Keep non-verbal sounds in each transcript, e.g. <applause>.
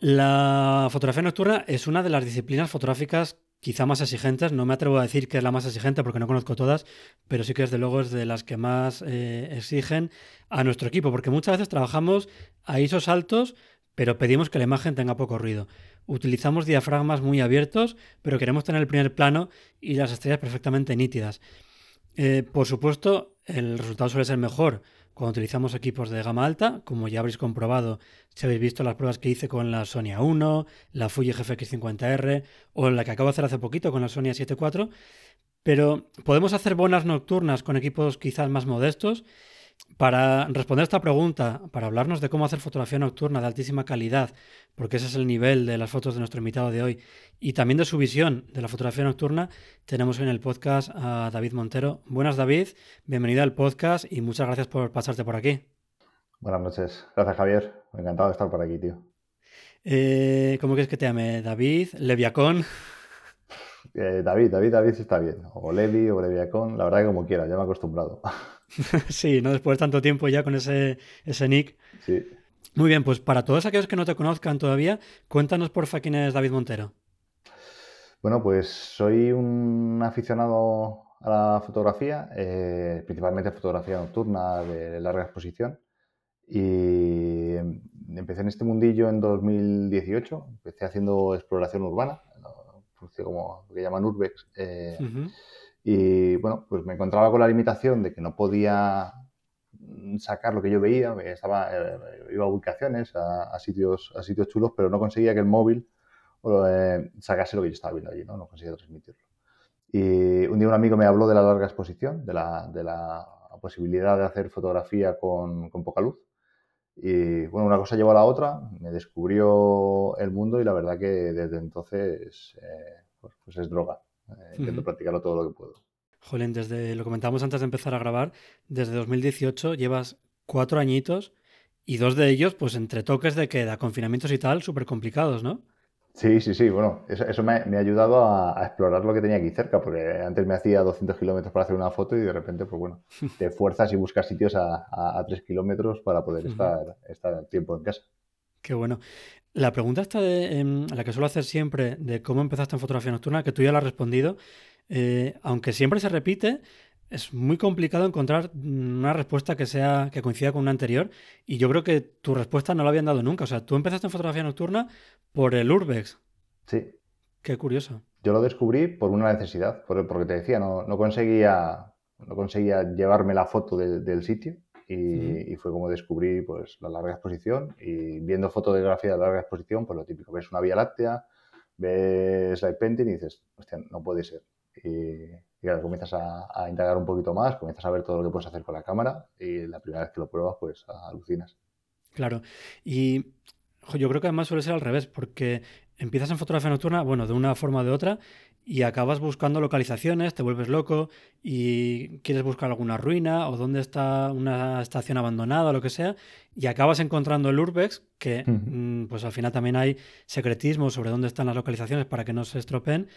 La fotografía nocturna es una de las disciplinas fotográficas quizá más exigentes. No me atrevo a decir que es la más exigente porque no conozco todas, pero sí que desde luego es de las que más eh, exigen a nuestro equipo, porque muchas veces trabajamos a ISOs altos, pero pedimos que la imagen tenga poco ruido. Utilizamos diafragmas muy abiertos, pero queremos tener el primer plano y las estrellas perfectamente nítidas. Eh, por supuesto, el resultado suele ser mejor cuando utilizamos equipos de gama alta, como ya habréis comprobado si habéis visto las pruebas que hice con la Sony A1, la Fuji GFX50R o la que acabo de hacer hace poquito con la Sony A7 IV, pero podemos hacer buenas nocturnas con equipos quizás más modestos para responder a esta pregunta, para hablarnos de cómo hacer fotografía nocturna de altísima calidad, porque ese es el nivel de las fotos de nuestro invitado de hoy, y también de su visión de la fotografía nocturna, tenemos en el podcast a David Montero. Buenas David, bienvenido al podcast y muchas gracias por pasarte por aquí. Buenas noches, gracias Javier, encantado de estar por aquí, tío. Eh, ¿Cómo quieres que te llame? ¿David? ¿Leviacón? Eh, David, David, David está bien. O Levi o Leviacón, la verdad que como quiera, ya me he acostumbrado. <laughs> sí, ¿no? Después de tanto tiempo ya con ese, ese nick. Sí. Muy bien, pues para todos aquellos que no te conozcan todavía, cuéntanos porfa quién es David Montero. Bueno, pues soy un aficionado a la fotografía, eh, principalmente fotografía nocturna de larga exposición. Y empecé en este mundillo en 2018, empecé haciendo exploración urbana, como lo que llaman urbex. Eh, y bueno, pues me encontraba con la limitación de que no podía sacar lo que yo veía, estaba, eh, iba a ubicaciones, a, sitios, a sitios chulos, pero no conseguía que el móvil eh, sacase lo que yo estaba viendo allí, ¿no? no conseguía transmitirlo. Y un día un amigo me habló de la larga exposición, de la, de la posibilidad de hacer fotografía con, con, poca luz. Y bueno, una cosa llevó a la otra, me descubrió el mundo y la verdad que desde entonces eh, pues, pues, es droga. Eh, intento practicarlo todo lo que puedo. Jolín, desde lo comentamos antes de empezar a grabar, desde 2018 llevas cuatro añitos y dos de ellos, pues entre toques de queda, confinamientos y tal, súper complicados, ¿no? Sí, sí, sí. Bueno, eso, me, ha ayudado a, explorar lo que tenía aquí cerca, porque antes me hacía 200 kilómetros para hacer una foto y de repente, pues bueno, <laughs> te fuerzas y buscas sitios a, a, 3 kilómetros para poder estar, estar tiempo en casa. Qué bueno. La pregunta esta de, em, la que suelo hacer siempre de cómo empezaste en fotografía nocturna, que tú ya la has respondido, eh, aunque siempre se repite, es muy complicado encontrar una respuesta que sea que coincida con una anterior y yo creo que tu respuesta no la habían dado nunca. O sea, tú empezaste en fotografía nocturna por el Urbex. Sí. Qué curioso. Yo lo descubrí por una necesidad, porque te decía, no, no conseguía, no conseguía llevarme la foto del sitio y, fue como descubrí pues, la larga exposición y viendo fotografía de larga exposición, pues lo típico, ves una vía láctea, ves light painting y dices, hostia, no puede ser. Y, claro, comienzas a, a, indagar un poquito más, comienzas a ver todo lo que puedes hacer con la cámara y la primera vez que lo pruebas, pues alucinas. Claro, y yo creo que además suele ser al revés, porque empiezas en fotografía nocturna, bueno, de una forma o de otra, y acabas buscando localizaciones, te vuelves loco y quieres buscar alguna ruina o dónde está una estación abandonada o lo que sea, y acabas encontrando el Urbex, que mm, pues al final también hay secretismo sobre dónde están las localizaciones para que no se estropeen.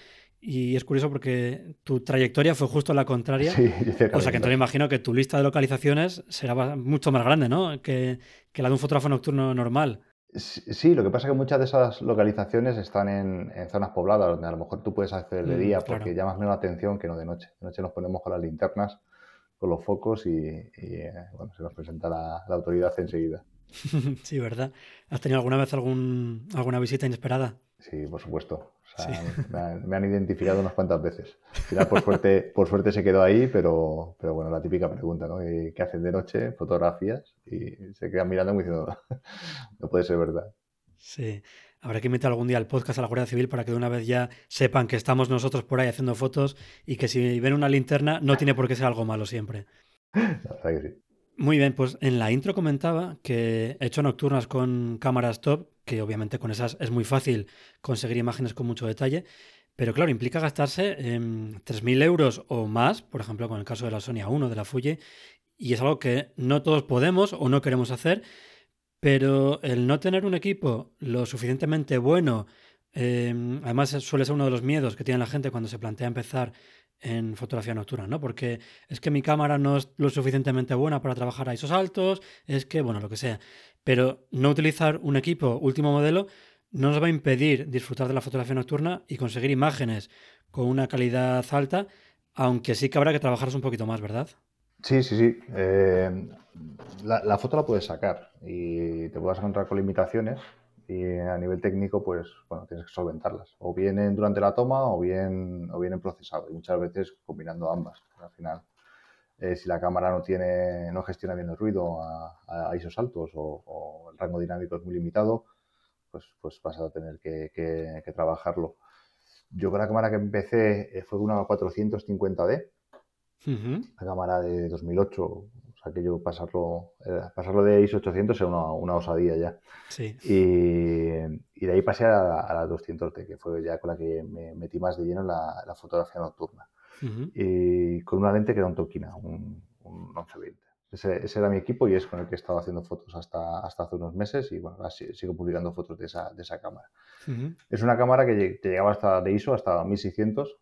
Y es curioso porque tu trayectoria fue justo la contraria. Sí, <laughs> o sea que entonces imagino que tu lista de localizaciones será mucho más grande, ¿no? Que, que la de un fotógrafo nocturno normal. Sí, lo que pasa es que muchas de esas localizaciones están en, zonas pobladas, donde a lo mejor tú puedes acceder de mm, día porque llamas menos la atención que no de noche. De noche nos ponemos con las linternas con los focos y, eh, bueno, se nos presenta la, autoridad enseguida. <laughs> sí, ¿verdad? ¿Has tenido alguna vez algún, alguna visita inesperada? Sí, por supuesto. <laughs> me, han, identificado unas cuantas veces. por suerte, por suerte se quedó ahí, pero, pero bueno, la típica pregunta, ¿no? ¿Qué hacen de noche? Fotografías y se quedan mirando y diciendo, <laughs> no puede ser verdad. Sí. Habrá que invitar algún día al podcast a la Guardia Civil para que de una vez ya sepan que estamos nosotros por ahí haciendo fotos y que si ven una linterna no tiene por qué ser algo malo siempre. Muy bien, pues en la intro comentaba que he hecho nocturnas con cámaras top, que obviamente con esas es muy fácil conseguir imágenes con mucho detalle, pero claro, implica gastarse 3.000 euros o más, por ejemplo, con el caso de la Sony A1, de la Fuji, y es algo que no todos podemos o no queremos hacer, pero el no tener un equipo lo suficientemente bueno, em, además suele ser uno de los miedos que tiene la gente cuando se plantea empezar en fotografía nocturna, ¿no? Porque es que mi cámara no es lo suficientemente buena para trabajar a esos altos, es que, bueno, lo que sea. Pero no utilizar un equipo último modelo no nos va a impedir disfrutar de la fotografía nocturna y conseguir imágenes con una calidad alta, aunque sí que habrá que trabajarlos un poquito más, ¿verdad? Sí, sí, sí. Eh, la, foto la puedes sacar y te puedes encontrar con limitaciones y a nivel técnico, pues, bueno, tienes que solventarlas. O bien durante la toma o bien, o bien en procesado. Y muchas veces combinando ambas. Al final, eh, si la cámara no tiene, no gestiona bien el ruido a, a ISOs altos o, el rango dinámico es muy limitado, pues, pues vas a tener que, trabajarlo. Yo con la cámara que empecé eh, fue una 450D la cámara de 2008, o sea, que yo pasarlo, eh, pasarlo de ISO 800 era una, osadía ya. Sí. Y, de ahí pasé a, la 200T, que fue ya con la que me metí más de lleno en la, fotografía nocturna. Y con una lente que era un Tokina, un, 1120. Ese, ese, era mi equipo y es con el que he estado haciendo fotos hasta, hasta hace unos meses y bueno, sigo publicando fotos de esa, de esa cámara. Es una cámara que, que, llegaba hasta de ISO hasta 1600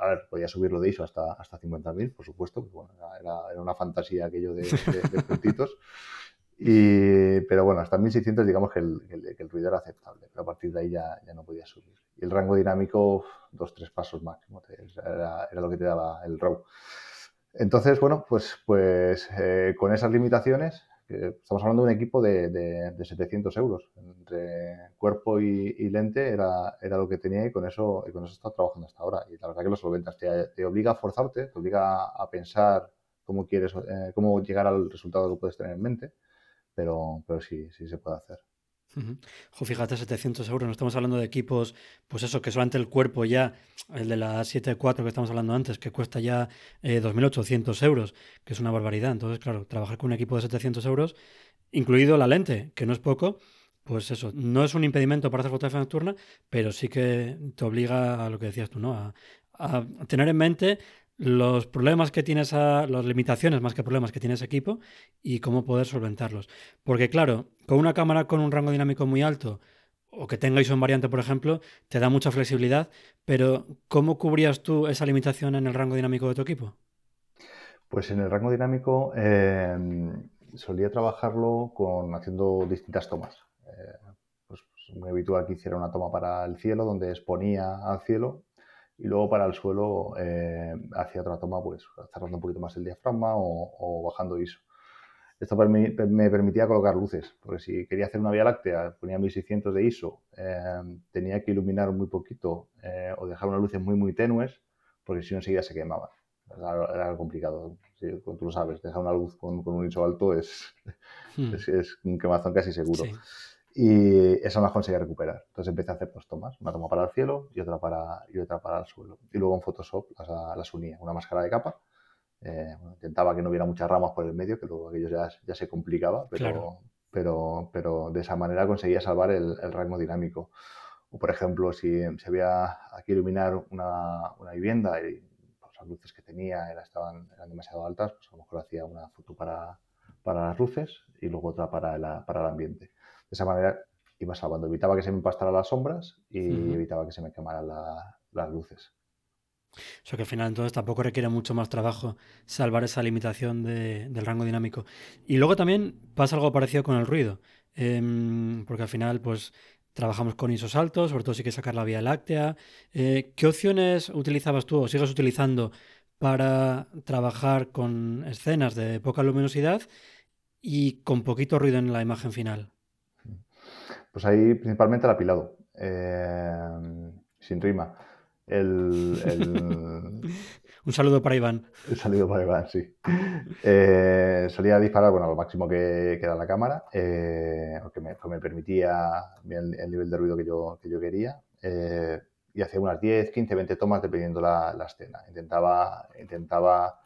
a ver, podía subirlo de ISO hasta, hasta 50.000, por supuesto, bueno, era, era, una fantasía aquello de, de, puntitos. <laughs> Y, pero bueno, hasta 1600 digamos que el, el, ruido era aceptable, pero a partir de ahí ya, ya no podía subir. Y el rango dinámico, dos, tres pasos máximo, era, era lo que te daba el RAW. Entonces, bueno, pues, pues eh, con esas limitaciones estamos hablando de un equipo de, de, 700 euros. Entre cuerpo y, lente era, era, lo que tenía y con eso y con eso he trabajando hasta ahora. Y la verdad que lo solventas. Te, obliga a forzarte, te obliga a pensar cómo quieres, eh, cómo llegar al resultado que puedes tener en mente, pero, pero sí, sí se puede hacer fíjate, 700 euros, no estamos hablando de equipos, pues eso, que solamente el cuerpo ya, el de la 7.4 que estamos hablando antes, que cuesta ya 2.800 eh, euros, que es una barbaridad. Entonces, claro, trabajar con un equipo de 700 euros, incluido la lente, que no es poco, pues eso, no es un impedimento para hacer fotografía nocturna, pero sí que te obliga a lo que decías tú, ¿no? a tener en mente los problemas que tienes, a, las limitaciones más que problemas que tiene ese equipo y cómo poder solventarlos. Porque claro, con una cámara con un rango dinámico muy alto o que tenga ISO en variante, por ejemplo, te da mucha flexibilidad, pero ¿cómo cubrías tú esa limitación en el rango dinámico de tu equipo? Pues en el rango dinámico em, solía trabajarlo con haciendo distintas tomas. Eh, pues, pues, muy habitual que hiciera una toma para el cielo, donde exponía al cielo y luego para el suelo eh, hacía otra toma, pues cerrando un poquito más el diafragma o, bajando ISO. Esto me, permitía colocar luces, porque si quería hacer una vía láctea, ponía 1600 de ISO, eh, tenía que iluminar muy poquito eh, o dejar unas luces muy, muy tenues, porque si no enseguida se quemaban. Era, complicado, tú lo sabes, dejar una luz con, un ISO alto es, hmm. es, un quemazón casi seguro y eso las conseguía recuperar. Entonces empecé a hacer dos tomas, una toma para el cielo y otra para, y otra para el suelo. Y luego en Photoshop las, las unía, una máscara de capa. Eh, intentaba que no hubiera muchas ramas por el medio, que luego aquello ya, ya se complicaba, pero, pero, pero de esa manera conseguía salvar el, rango dinámico. O por ejemplo, si, se había aquí iluminar una, una vivienda y pues, las luces que tenía estaban, eran demasiado altas, pues a lo mejor hacía una foto para, para las luces y luego otra para, para el ambiente. De esa manera iba salvando. Evitaba que se me pastaran las sombras y evitaba que se me quemaran las luces. O sea que al final entonces tampoco requiere mucho más trabajo salvar esa limitación del rango dinámico. Y luego también pasa algo parecido con el ruido. Em, porque al final pues trabajamos con ISOs altos, sobre todo si quieres sacar la vía láctea. Eh, ¿Qué opciones utilizabas tú o sigues utilizando para trabajar con escenas de poca luminosidad y con poquito ruido en la imagen final? Pues ahí principalmente el apilado, eh, sin rima. El, <laughs> Un saludo para Iván. Un saludo para Iván, sí. Eh, solía disparar, bueno, lo máximo que, que da la cámara, eh, que, me, permitía el, nivel de ruido que yo, que yo quería. Eh, y hacía unas 10, 15, 20 tomas dependiendo la, la escena. Intentaba, intentaba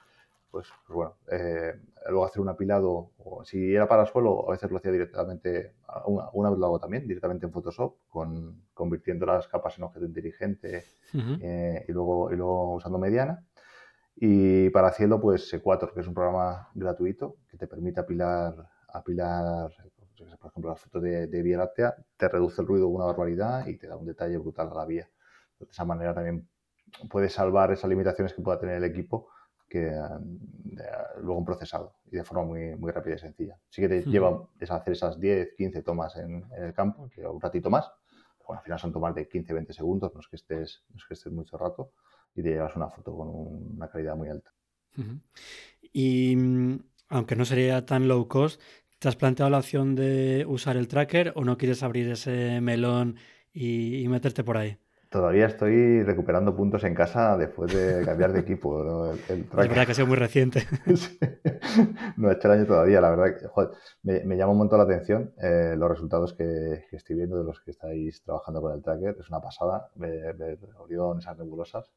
pues, pues bueno, eh, luego hacer un apilado, o si era para el suelo, a veces lo hacía directamente, una, una, vez lo hago también, directamente en Photoshop, con, convirtiendo las capas en objeto inteligente eh, y, luego, y luego usando mediana. Y para cielo, pues C4, que es un programa gratuito que te permite apilar, apilar por ejemplo, las fotos de, de Vía Láctea, te reduce el ruido una barbaridad y te da un detalle brutal a la vía. De esa manera también puedes salvar esas limitaciones que pueda tener el equipo que luego un procesado y de forma muy, muy rápida y sencilla. Sí que te lleva a hacer esas 10, 15 tomas en, el campo, que un ratito más. Bueno, al final son tomas de 15, 20 segundos, no es que estés, no es que estés mucho rato y te llevas una foto con una calidad muy alta. Y mm, aunque no sería tan low cost, ¿te has planteado la opción de usar el tracker o no quieres abrir ese melón y meterte por ahí? Todavía estoy recuperando puntos en casa después de cambiar de equipo. es verdad que ha sido muy reciente. <laughs> No he hecho el año todavía, la verdad. me, llama un montón la atención eh, los resultados que, estoy viendo de los que estáis trabajando con el tracker. Es una pasada ver, ver Orión, esas nebulosas.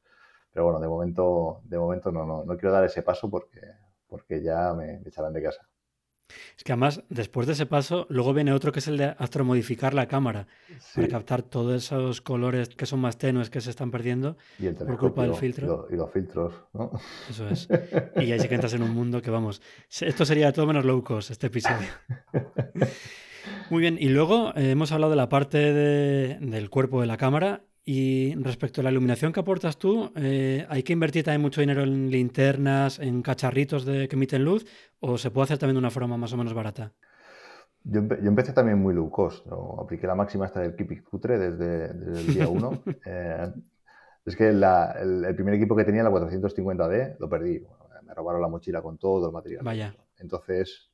Pero bueno, de momento, de momento no, no, no quiero dar ese paso porque, porque ya me echarán de casa. Es que además, después de ese paso, luego viene otro que es el de astromodificar la cámara para captar todos esos colores que son más tenues que se están perdiendo por culpa del filtro. Y, los filtros, ¿no? Eso es. Y ahí sí que entras en un mundo que, vamos, esto sería todo menos low cost, este episodio. <laughs> Muy bien, y luego eh, hemos hablado de la parte del cuerpo de la cámara y respecto a la iluminación que aportas tú, eh, ¿hay que invertir también mucho dinero en linternas, en cacharritos de, que emiten luz? ¿O se puede hacer también de una forma más o menos barata? Yo, empecé también muy low cost. Apliqué la máxima hasta del Kipik Putre desde, el día 1. <laughs> Eh, es que el, primer equipo que tenía, la 450D, lo perdí. me robaron la mochila con todo el material. Vaya. Entonces,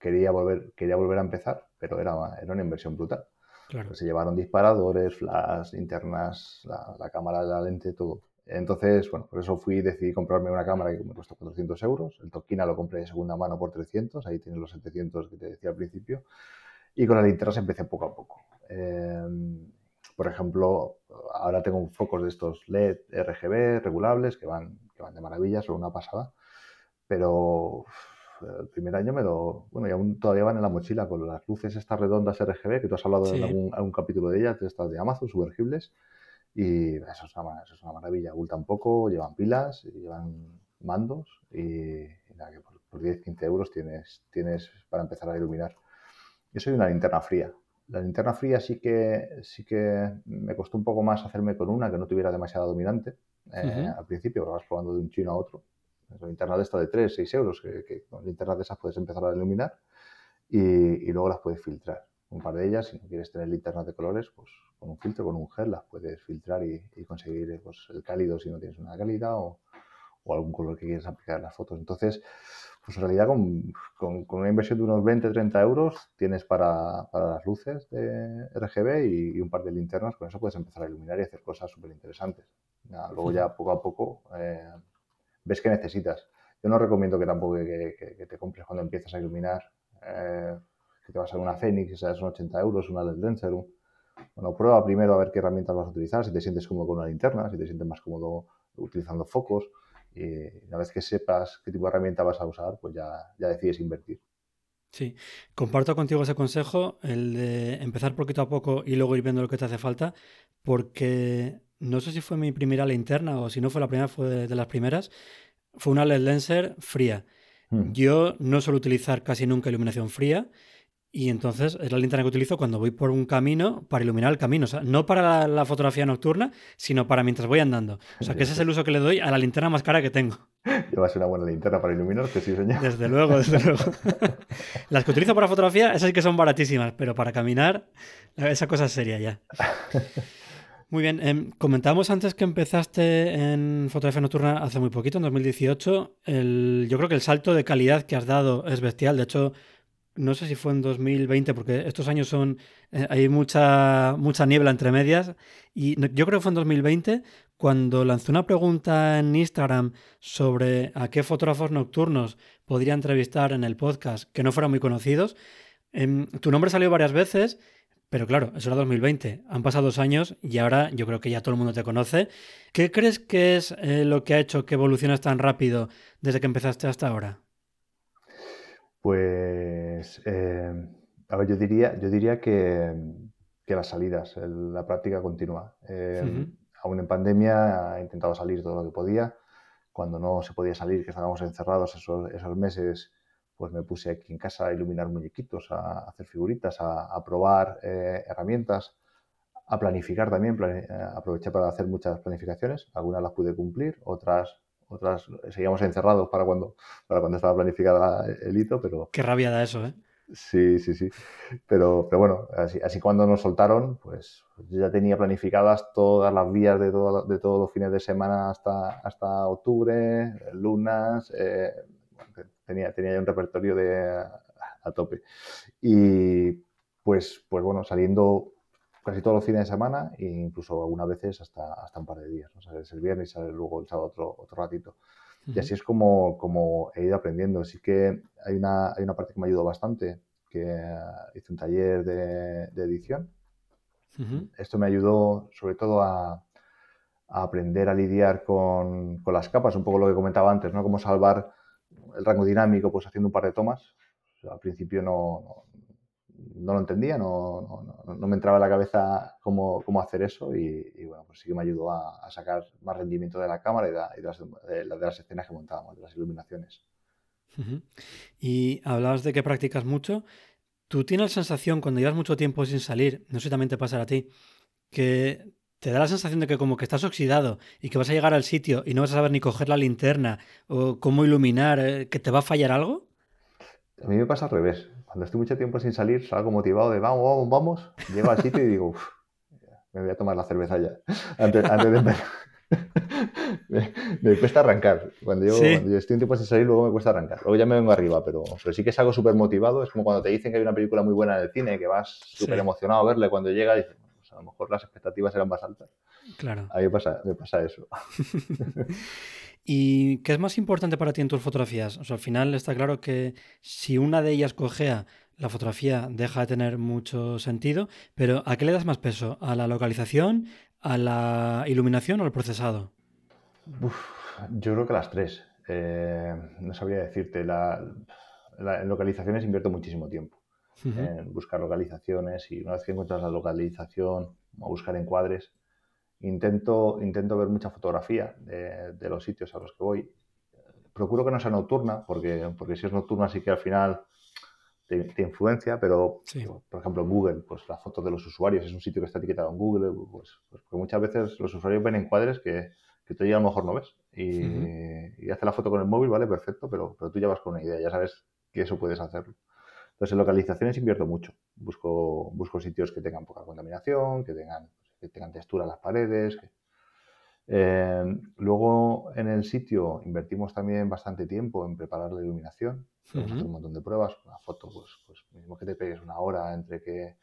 quería, volver, quería volver a empezar, pero era, era una inversión brutal. Pues se llevaron disparadores, flash, internas, la, cámara, la lente, todo. Entonces, bueno, por eso fui decidí comprarme una cámara que me costó 400 euros. El Tokina lo compré de segunda mano por 300, ahí tienes los 700 que te decía al principio. Y con las linternas empecé poco a poco. Em, por ejemplo, ahora tengo focos de estos LED RGB regulables que van, que van de maravilla, son una pasada. Pero el primer año me lo. Bueno, y aún todavía van en la mochila con las luces estas redondas RGB, que tú has hablado en algún, capítulo de ellas, de estas de Amazon, sumergibles. Y eso es, una, eso es una maravilla. Ocultan poco, llevan pilas, llevan mandos y, nada, que por, 10-15 euros tienes, tienes para empezar a iluminar. Yo soy una linterna fría. La linterna fría sí que, sí que me costó un poco más hacerme con una que no tuviera demasiado dominante. Eh, al principio, vas probando de un chino a otro una linterna de esta de 3, 6 euros, que, con linternas de esas puedes empezar a iluminar y, luego las puedes filtrar. Un par de ellas, si no quieres tener linternas de colores, pues con un filtro, con un gel, las puedes filtrar y, conseguir pues, el cálido si no tienes una cálida o, algún color que quieres aplicar en las fotos. Entonces, pues en realidad con, una inversión de unos 20, 30 euros tienes para, las luces de RGB y, un par de linternas, con eso puedes empezar a iluminar y hacer cosas súper interesantes. luego ya poco a poco eh, ves que necesitas. Yo no recomiendo que tampoco que, te compres cuando empiezas a iluminar, eh, que te vas a una Fenix, sea, son 80 euros, una LED Lenser. Bueno, prueba primero a ver qué herramientas vas a utilizar, si te sientes cómodo con una linterna, si te sientes más cómodo utilizando focos. Y una vez que sepas qué tipo de herramienta vas a usar, pues ya, ya decides invertir. Sí, comparto contigo ese consejo, el de empezar poquito a poco y luego ir viendo lo que te hace falta, porque no sé si fue mi primera linterna o si no fue la primera, fue de las primeras, fue una LED Lenser fría. Hmm. Yo no suelo utilizar casi nunca iluminación fría y entonces es la linterna que utilizo cuando voy por un camino para iluminar el camino. O sea, no para la, fotografía nocturna, sino para mientras voy andando. O sea, que ese es el uso que le doy a la linterna más cara que tengo. <laughs> Llevas una buena linterna para iluminarte, sí, señor. Desde luego, desde luego. <laughs> Las que utilizo para fotografía, esas sí que son baratísimas, pero para caminar, esa cosa es seria ya. <laughs> Muy bien, em, comentábamos antes que empezaste en fotografía nocturna hace muy poquito, en 2018. El, yo creo que el salto de calidad que has dado es bestial. De hecho, no sé si fue en 2020, porque estos años son. Eh, hay mucha, mucha niebla entre medias. Y yo creo que fue en 2020 cuando lanzó una pregunta en Instagram sobre a qué fotógrafos nocturnos podría entrevistar en el podcast que no fueran muy conocidos. Em, tu nombre salió varias veces pero claro, eso era 2020. Han pasado dos años y ahora yo creo que ya todo el mundo te conoce. ¿Qué crees que es eh, lo que ha hecho que evoluciones tan rápido desde que empezaste hasta ahora? Pues, eh, a ver, yo diría, yo diría que, las salidas, la práctica continua. Eh, aún en pandemia he intentado salir todo lo que podía. Cuando no se podía salir, que estábamos encerrados esos, esos meses, pues me puse aquí en casa a iluminar muñequitos, a hacer figuritas, a, probar eh, herramientas, a planificar también. Eh, aproveché para hacer muchas planificaciones. Algunas las pude cumplir, otras otras seguíamos encerrados para cuando, para cuando estaba planificada el hito, pero... Qué rabia da eso, ¿eh? Sí, sí, sí. Pero, pero bueno, así, así cuando nos soltaron, pues yo ya tenía planificadas todas las vías de, de todos los fines de semana hasta, hasta octubre, lunas, eh, tenía, tenía ya un repertorio de, a, tope. Y pues, pues bueno, saliendo casi todos los fines de semana e incluso algunas veces hasta, hasta un par de días. ¿no? Sales el viernes y sales luego el sábado otro, otro ratito. Y así es como, como he ido aprendiendo. Sí que hay una, hay una parte que me ayudó bastante, que hice un taller de, de edición. Esto me ayudó sobre todo a, a aprender a lidiar con, con, las capas, un poco lo que comentaba antes, ¿no? Cómo salvar el rango dinámico pues haciendo un par de tomas. al principio no, no, lo entendía, no, no, me entraba en la cabeza cómo, cómo hacer eso y, bueno, pues sí que me ayudó a, sacar más rendimiento de la cámara y, de, las, de, las, escenas que montábamos, de las iluminaciones. Y hablabas de que practicas mucho. ¿Tú tienes la sensación cuando llevas mucho tiempo sin salir, no sé si también te pasará a ti, que te da la sensación de que como que estás oxidado y que vas a llegar al sitio y no vas a saber ni coger la linterna o cómo iluminar, eh, que te va a fallar algo? A mí me pasa al revés. Cuando estoy mucho tiempo sin salir, salgo motivado de vamos, vamos, vamos, llego al sitio y digo, Uf, me voy a tomar la cerveza ya. Antes, de empezar. <laughs> me, cuesta arrancar. Cuando yo, estoy un tiempo sin salir, luego me cuesta arrancar. Luego ya me vengo arriba, pero, pero sí que es algo súper motivado. Es como cuando te dicen que hay una película muy buena en el cine, que vas súper emocionado a verle cuando llega y dices, a lo mejor las expectativas eran más altas. Claro. A mí me pasa, me pasa eso. <laughs> <laughs> ¿Y qué es más importante para ti en tus fotografías? O sea, al final está claro que si una de ellas cojea, la fotografía deja de tener mucho sentido, pero ¿a qué le das más peso? ¿A la localización, a la iluminación o al procesado? yo creo que las tres. Eh, no sabría decirte. La, en localizaciones invierto muchísimo tiempo en buscar localizaciones y una vez que encuentras la localización, a buscar encuadres, intento, intento ver mucha fotografía de, los sitios a los que voy. Procuro que no sea nocturna, porque, porque si es nocturna sí que al final te, influencia, pero por ejemplo Google, pues la foto de los usuarios es un sitio que está etiquetado en Google, pues, pues muchas veces los usuarios ven encuadres que, que tú ya a lo mejor no ves. Y, y hace la foto con el móvil, vale, perfecto, pero, pero tú ya vas con una idea, ya sabes que eso puedes hacerlo. Entonces, en localizaciones invierto mucho. Busco, busco sitios que tengan poca contaminación, que tengan, que tengan textura en las paredes. Eh, luego, en el sitio invertimos también bastante tiempo en preparar la iluminación. un montón de pruebas. Una foto, pues, pues mismo que te pegues una hora entre que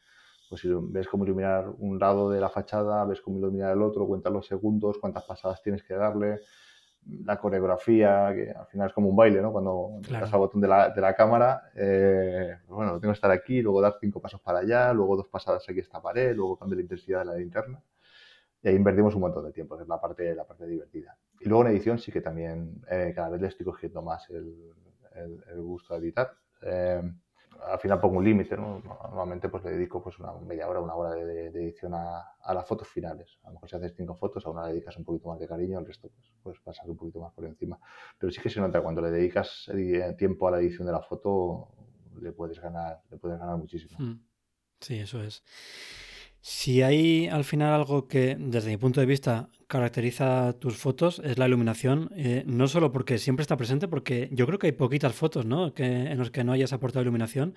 pues si ves cómo iluminar un lado de la fachada, ves cómo iluminar el otro, cuentas los segundos, cuántas pasadas tienes que darle, la coreografía, que al final es como un baile, ¿no? Cuando claro. das al botón de la, de la cámara, eh, pues bueno, tengo que estar aquí, luego dar cinco pasos para allá, luego dos pasadas aquí a esta pared, luego cambio la intensidad de la linterna. Y ahí invertimos un montón de tiempo, es la parte, la parte divertida. Y luego en edición sí que también eh, cada vez le estoy cogiendo más el, el, gusto a editar. Eh, al final pongo un límite, ¿no? Normalmente pues le dedico pues una media hora, una hora de, edición a, las fotos finales. A lo mejor si haces cinco fotos, a una le dedicas un poquito más de cariño, al resto pues, pues pasar un poquito más por encima. Pero sí que se nota cuando le dedicas eh, tiempo a la edición de la foto, le puedes ganar, le puedes ganar muchísimo. Hmm. Sí, eso es. Si hay al final algo que, desde mi punto de vista, caracteriza tus fotos, es la iluminación, eh, no solo porque siempre está presente, porque yo creo que hay poquitas fotos ¿no? que, en las que no hayas aportado iluminación,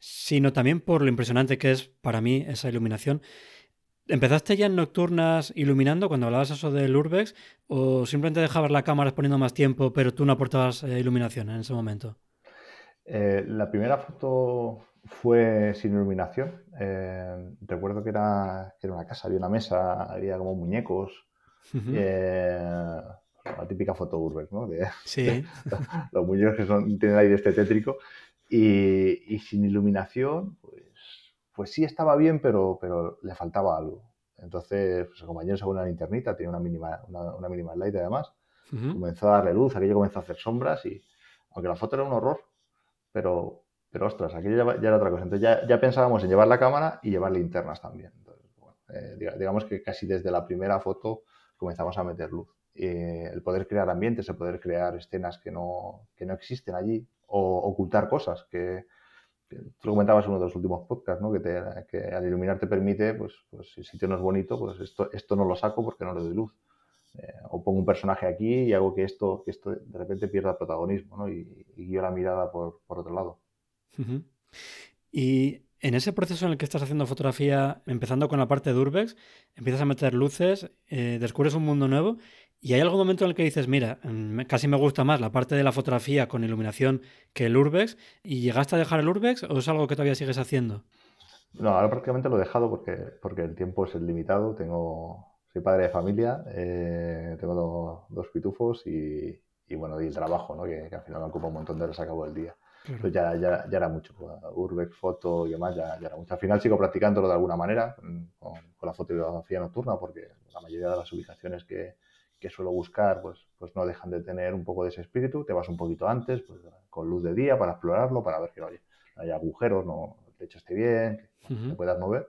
sino también por lo impresionante que es para mí esa iluminación. ¿Empezaste ya en nocturnas iluminando cuando hablabas eso del Urbex o simplemente dejabas la cámara poniendo más tiempo pero tú no aportabas eh, iluminación en ese momento? Eh, la primera foto fue sin iluminación. Recuerdo que era, era, una casa, había una mesa, había como muñecos. La típica foto Urbex, ¿no? sí. <laughs> los muñecos que son, tienen aire este tétrico. Y, y sin iluminación, pues pues sí estaba bien, pero, pero le faltaba algo. Entonces, pues el compañero sacó una linternita, tenía una mínima, una, mínima light además, comenzó a darle luz, aquello comenzó a hacer sombras y, aunque la foto era un horror, pero, pero ostras, aquello ya, era otra cosa. Entonces ya, ya, pensábamos en llevar la cámara y llevar linternas también. Eh, digamos que casi desde la primera foto comenzamos a meter luz. el poder crear ambientes, el poder crear escenas que no, que no existen allí o ocultar cosas que, tú lo comentabas en uno de los últimos podcasts, ¿no? que, al iluminar te permite, pues, pues, si el sitio no es bonito, pues esto, esto no lo saco porque no le doy luz. Eh, o pongo un personaje aquí y hago que esto, esto de repente pierda protagonismo ¿no? y, y guío la mirada por, por otro lado. Y en ese proceso en el que estás haciendo fotografía, empezando con la parte de Urbex, empiezas a meter luces, eh, descubres un mundo nuevo ¿Y hay algún momento en el que dices, mira, mm, casi me gusta más la parte de la fotografía con iluminación que el Urbex? ¿Y llegaste a dejar el Urbex o es algo que todavía sigues haciendo? No, ahora prácticamente lo he dejado porque, porque el tiempo es limitado. Tengo, soy padre de familia, eh, tengo dos pitufos y, bueno, y el trabajo, ¿no? que, al final me ocupa un montón de horas a cabo del día. Pues ya, ya, ya, era mucho. Urbex, foto y demás, ya, ya, era mucho. Al final sigo practicándolo de alguna manera con, con la fotografía nocturna porque la mayoría de las ubicaciones que, que suelo buscar, pues, pues no dejan de tener un poco de ese espíritu. Te vas un poquito antes, pues, con luz de día para explorarlo, para ver que no haya, agujeros, no, el techo esté bien, que te puedas mover.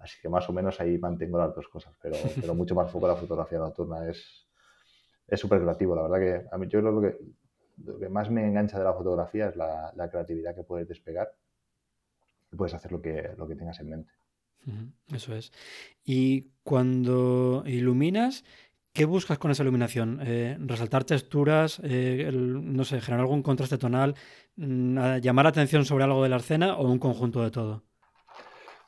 Así que más o menos ahí mantengo las dos cosas, pero, pero mucho más foco la fotografía nocturna. Es súper creativo, la verdad que a mí yo creo que lo que más me engancha de la fotografía es la, creatividad que puedes despegar y puedes hacer lo que, lo que tengas en mente. Eso es. Y cuando iluminas, ¿Qué buscas con esa iluminación? Eh, ¿Resaltar texturas? Eh, no sé, generar algún contraste tonal? Mm, ¿Llamar la atención sobre algo de la escena o un conjunto de todo?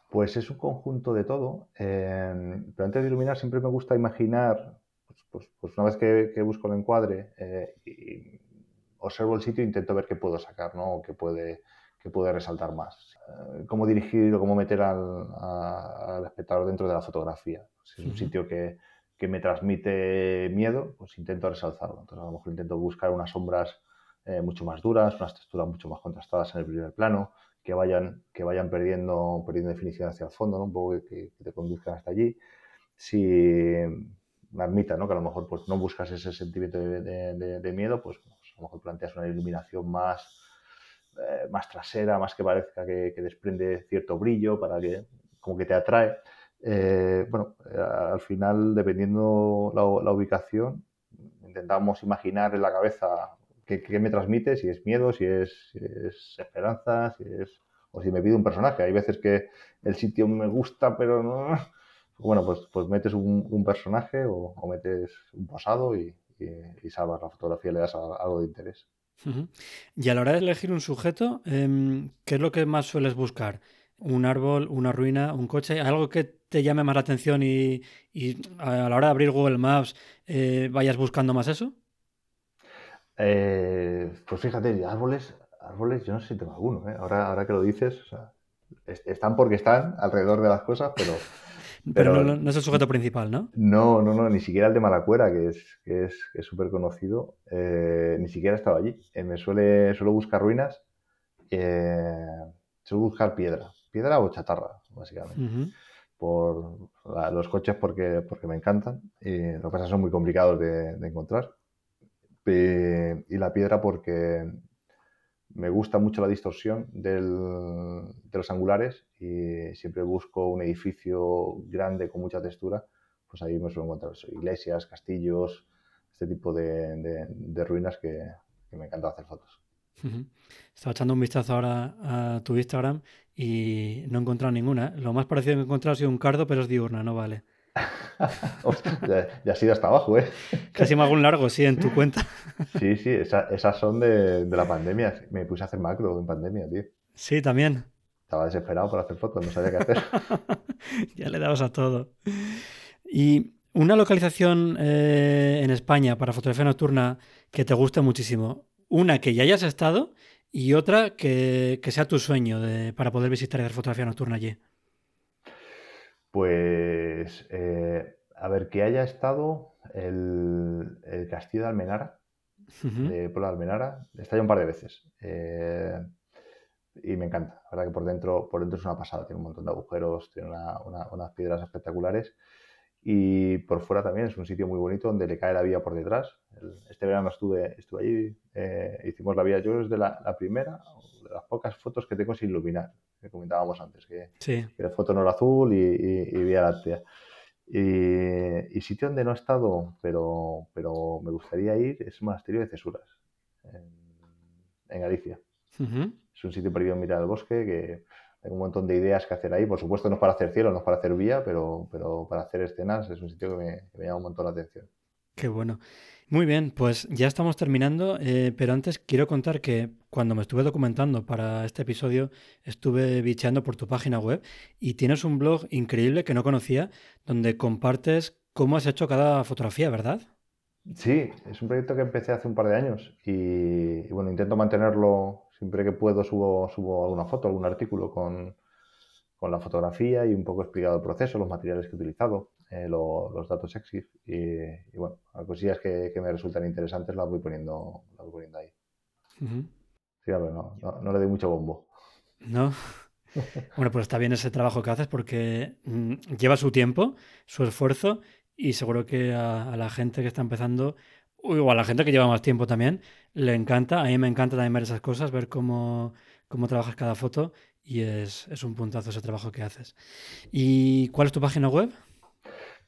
Pues es un conjunto de todo. Em, pero antes de iluminar siempre me gusta imaginar, pues, pues, pues una vez que, busco el encuadre eh, y observo el sitio, intento ver qué puedo sacar, ¿no? O qué puede, qué puede resaltar más. cómo dirigir o cómo meter al, espectador dentro de la fotografía. Si es un sitio que, que me transmite miedo, pues intento resalzarlo. Entonces, a lo mejor intento buscar unas sombras eh, mucho más duras, unas texturas mucho más contrastadas en el primer plano, que vayan, que vayan perdiendo, perdiendo definición hacia el fondo, ¿no? un poco que, te conduzcan hasta allí. Si me admita ¿no? que a lo mejor pues, no buscas ese sentimiento de, miedo, pues, pues, a lo mejor planteas una iluminación más, eh, más trasera, más que parezca que, que desprende cierto brillo, para que como que te atrae. Eh, bueno, eh, al final, dependiendo la, la, ubicación, intentamos imaginar en la cabeza qué, me transmite, si es miedo, si es, esperanza, si es o si me pide un personaje. Hay veces que el sitio me gusta, pero no. Bueno, pues, pues metes un, personaje o, metes un posado y, y, salvas la fotografía, le das algo de interés. Y a la hora de elegir un sujeto, em, ¿qué es lo que más sueles buscar? un árbol, una ruina, un coche, algo que te llame más la atención y, a la hora de abrir Google Maps eh, vayas buscando más eso? Eh, pues fíjate, árboles, árboles, yo no sé si tengo alguno, ¿eh? ahora, ahora que lo dices, están porque están alrededor de las cosas, pero... pero, no, es el sujeto principal, ¿no? No, no, no, ni siquiera el de Malacuera, que es que es súper conocido, ni siquiera estaba allí. me suele, suelo buscar ruinas, suelo buscar piedra piedra o chatarra, básicamente. Por los coches porque, porque me encantan y lo que pasa son muy complicados de, encontrar. Y, la piedra porque me gusta mucho la distorsión de los angulares y siempre busco un edificio grande con mucha textura, pues ahí me suelo encontrar iglesias, castillos, este tipo de, ruinas que, me encanta hacer fotos. Estaba echando un vistazo ahora a tu Instagram y no he encontrado ninguna. Lo más parecido que he encontrado ha sido un cardo, pero es diurna, no vale. <laughs> <laughs> ya, ha sido hasta abajo, ¿eh? Casi me hago un largo, sí, en tu cuenta. sí, sí, esas son de, la pandemia. Me puse a hacer macro en pandemia, tío. Sí, también. estaba desesperado por hacer fotos, no sabía qué hacer. <laughs> ya le dabas a todo. Y una localización eh, en España para fotografía nocturna que te guste muchísimo. Una que ya hayas estado y otra que, sea tu sueño para poder visitar y hacer fotografía nocturna allí. Pues, eh, a ver, que haya estado el, Castillo de Almenara, de Puebla de Almenara, está ya un par de veces. Eh, y me encanta. La verdad que por dentro, por dentro es una pasada, tiene un montón de agujeros, tiene unas piedras espectaculares. Y por fuera también es un sitio muy bonito donde le cae la vía por detrás. este verano estuve, estuve allí, eh, hicimos la vía. Yo es de la, primera, de las pocas fotos que tengo sin iluminar, que comentábamos antes, que, la foto no era azul y, y, vía láctea. Y, sitio donde no he estado, pero, pero me gustaría ir, es el monasterio de Cesuras, en, Galicia. Es un sitio perdido en mitad del bosque que un montón de ideas que hacer ahí. Por supuesto, no es para hacer cielo, no es para hacer vía, pero, pero para hacer escenas es un sitio que me, llama un montón la atención. Qué bueno. Muy bien, pues ya estamos terminando, eh, pero antes quiero contar que cuando me estuve documentando para este episodio, estuve bicheando por tu página web y tienes un blog increíble que no conocía, donde compartes cómo has hecho cada fotografía, ¿verdad? Sí, es un proyecto que empecé hace un par de años y bueno, intento mantenerlo Siempre que puedo subo, subo alguna foto, algún artículo con, la fotografía y un poco explicado el proceso, los materiales que he utilizado, eh, los datos sexy y, bueno, las cosillas que, me resultan interesantes las voy poniendo, las voy poniendo ahí. Sí, a ver, no, no, le doy mucho bombo. No. <laughs> Bueno, pues está bien ese trabajo que haces porque mm, lleva su tiempo, su esfuerzo y seguro que a, la gente que está empezando o a la gente que lleva más tiempo también, le encanta. A mí me encanta también ver esas cosas, ver cómo, cómo trabajas cada foto y es, un puntazo ese trabajo que haces. ¿Y cuál es tu página web?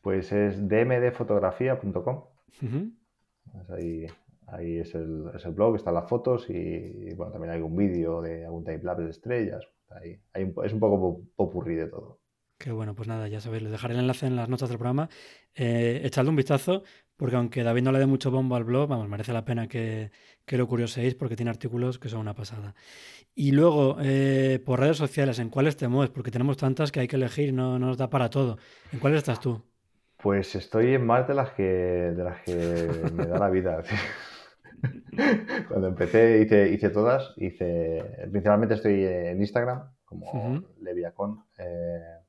Pues es dmdfotografía.com. ahí, ahí es, el, es, el, blog, están las fotos y, bueno, también hay un vídeo de algún timelapse de estrellas. Ahí, es un poco popurrí de todo. Qué bueno, pues nada, ya sabéis, les dejaré el enlace en las notas del programa. Eh, echadle un vistazo, porque aunque David no le dé mucho bombo al blog, vamos, merece la pena que, lo curioséis porque tiene artículos que son una pasada. Y luego, eh, por redes sociales, ¿en cuáles te mueves? Porque tenemos tantas que hay que elegir, no, no nos da para todo. ¿En cuáles estás tú? Pues estoy en más de las que, de las que me da la vida. <laughs> Cuando empecé hice, hice todas, hice, principalmente estoy en Instagram, como Leviacon. Eh,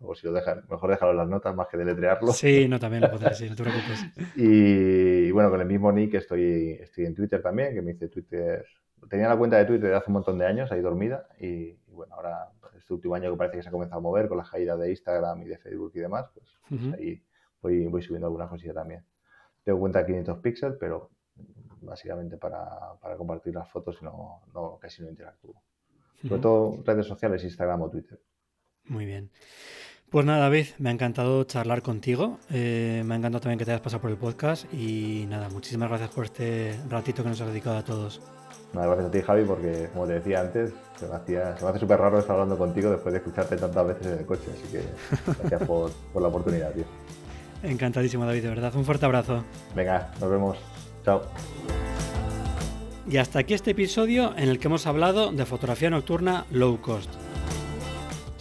o si lo dejan, mejor dejarlo en las notas más que deletrearlo. Sí, no, también lo podré decir, no te preocupes. <laughs> y, bueno, con el mismo nick estoy, estoy en Twitter también, que me hice Twitter. Tenía la cuenta de Twitter hace un montón de años, ahí dormida, y, bueno, ahora este último año que parece que se ha comenzado a mover con la caída de Instagram y de Facebook y demás, pues, pues ahí voy, voy subiendo alguna cosilla también. Tengo cuenta de 500 píxeles, pero básicamente para, para, compartir las fotos y no, no casi no interactúo. Sobre todo redes sociales, Instagram o Twitter. Muy bien. Pues nada, David, me ha encantado charlar contigo. Eh, me ha encantado también que te hayas pasado por el podcast. Y nada, muchísimas gracias por este ratito que nos has dedicado a todos. Nada, gracias a ti, Javi, porque como te decía antes, se me, hace súper raro estar hablando contigo después de escucharte tantas veces en el coche. Así que gracias por, por la oportunidad, tío. Encantadísimo, David, de verdad. Un fuerte abrazo. Venga, nos vemos. Chao. Y hasta aquí este episodio en el que hemos hablado de fotografía nocturna low cost.